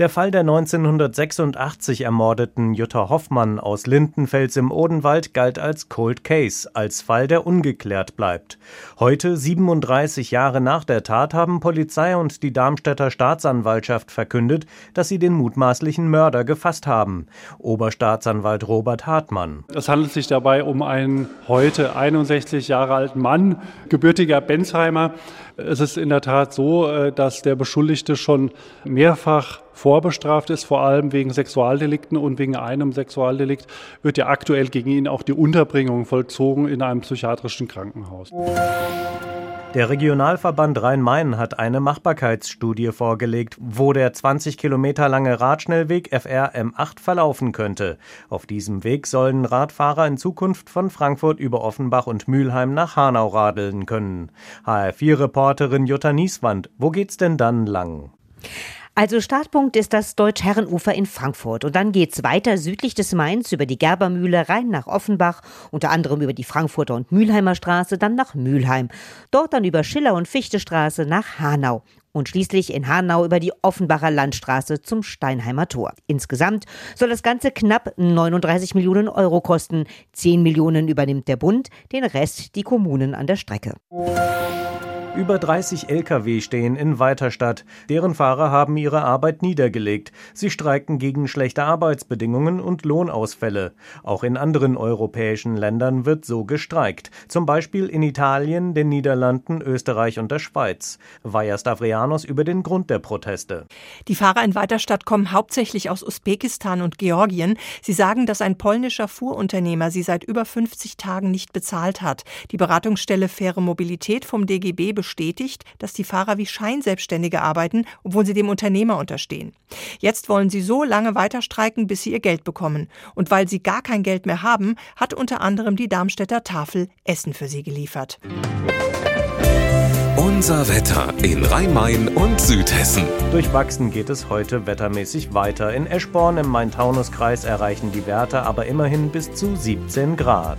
Der Fall der 1986 ermordeten Jutta Hoffmann aus Lindenfels im Odenwald galt als Cold Case, als Fall, der ungeklärt bleibt. Heute, 37 Jahre nach der Tat, haben Polizei und die Darmstädter Staatsanwaltschaft verkündet, dass sie den mutmaßlichen Mörder gefasst haben. Oberstaatsanwalt Robert Hartmann. Es handelt sich dabei um einen heute 61 Jahre alten Mann, gebürtiger Bensheimer. Es ist in der Tat so, äh, dass der Beschuldigte schon mehrfach vorbestraft ist, vor allem wegen Sexualdelikten und wegen einem Sexualdelikt wird ja aktuell gegen ihn auch die Unterbringung vollzogen in einem psychiatrischen Krankenhaus. Der Regionalverband Rhein-Main hat eine Machbarkeitsstudie vorgelegt, wo der 20 Kilometer lange Radschnellweg FR M8 verlaufen könnte. Auf diesem Weg sollen Radfahrer in Zukunft von Frankfurt über Offenbach und Mülheim nach Hanau radeln können. HR4-Reporterin Jutta Nieswand, wo geht's denn dann lang? Also Startpunkt ist das Deutsch-Herrenufer in Frankfurt und dann geht's weiter südlich des Mains über die Gerbermühle rein nach Offenbach, unter anderem über die Frankfurter und Mülheimer Straße, dann nach Mülheim. Dort dann über Schiller und Fichtestraße nach Hanau und schließlich in Hanau über die Offenbacher Landstraße zum Steinheimer Tor. Insgesamt soll das Ganze knapp 39 Millionen Euro kosten. 10 Millionen übernimmt der Bund, den Rest die Kommunen an der Strecke. Über 30 Lkw stehen in Weiterstadt. Deren Fahrer haben ihre Arbeit niedergelegt. Sie streiken gegen schlechte Arbeitsbedingungen und Lohnausfälle. Auch in anderen europäischen Ländern wird so gestreikt. Zum Beispiel in Italien, den Niederlanden, Österreich und der Schweiz. Vaja Stavrianos über den Grund der Proteste. Die Fahrer in Weiterstadt kommen hauptsächlich aus Usbekistan und Georgien. Sie sagen, dass ein polnischer Fuhrunternehmer sie seit über 50 Tagen nicht bezahlt hat. Die Beratungsstelle Faire Mobilität vom DGB bestätigt, dass die Fahrer wie Scheinselbstständige arbeiten, obwohl sie dem Unternehmer unterstehen. Jetzt wollen sie so lange weiter streiken, bis sie ihr Geld bekommen. Und weil sie gar kein Geld mehr haben, hat unter anderem die Darmstädter Tafel Essen für sie geliefert. Unser Wetter in Rhein-Main und Südhessen. Durchwachsen geht es heute wettermäßig weiter. In Eschborn im Main-Taunus-Kreis erreichen die Werte aber immerhin bis zu 17 Grad.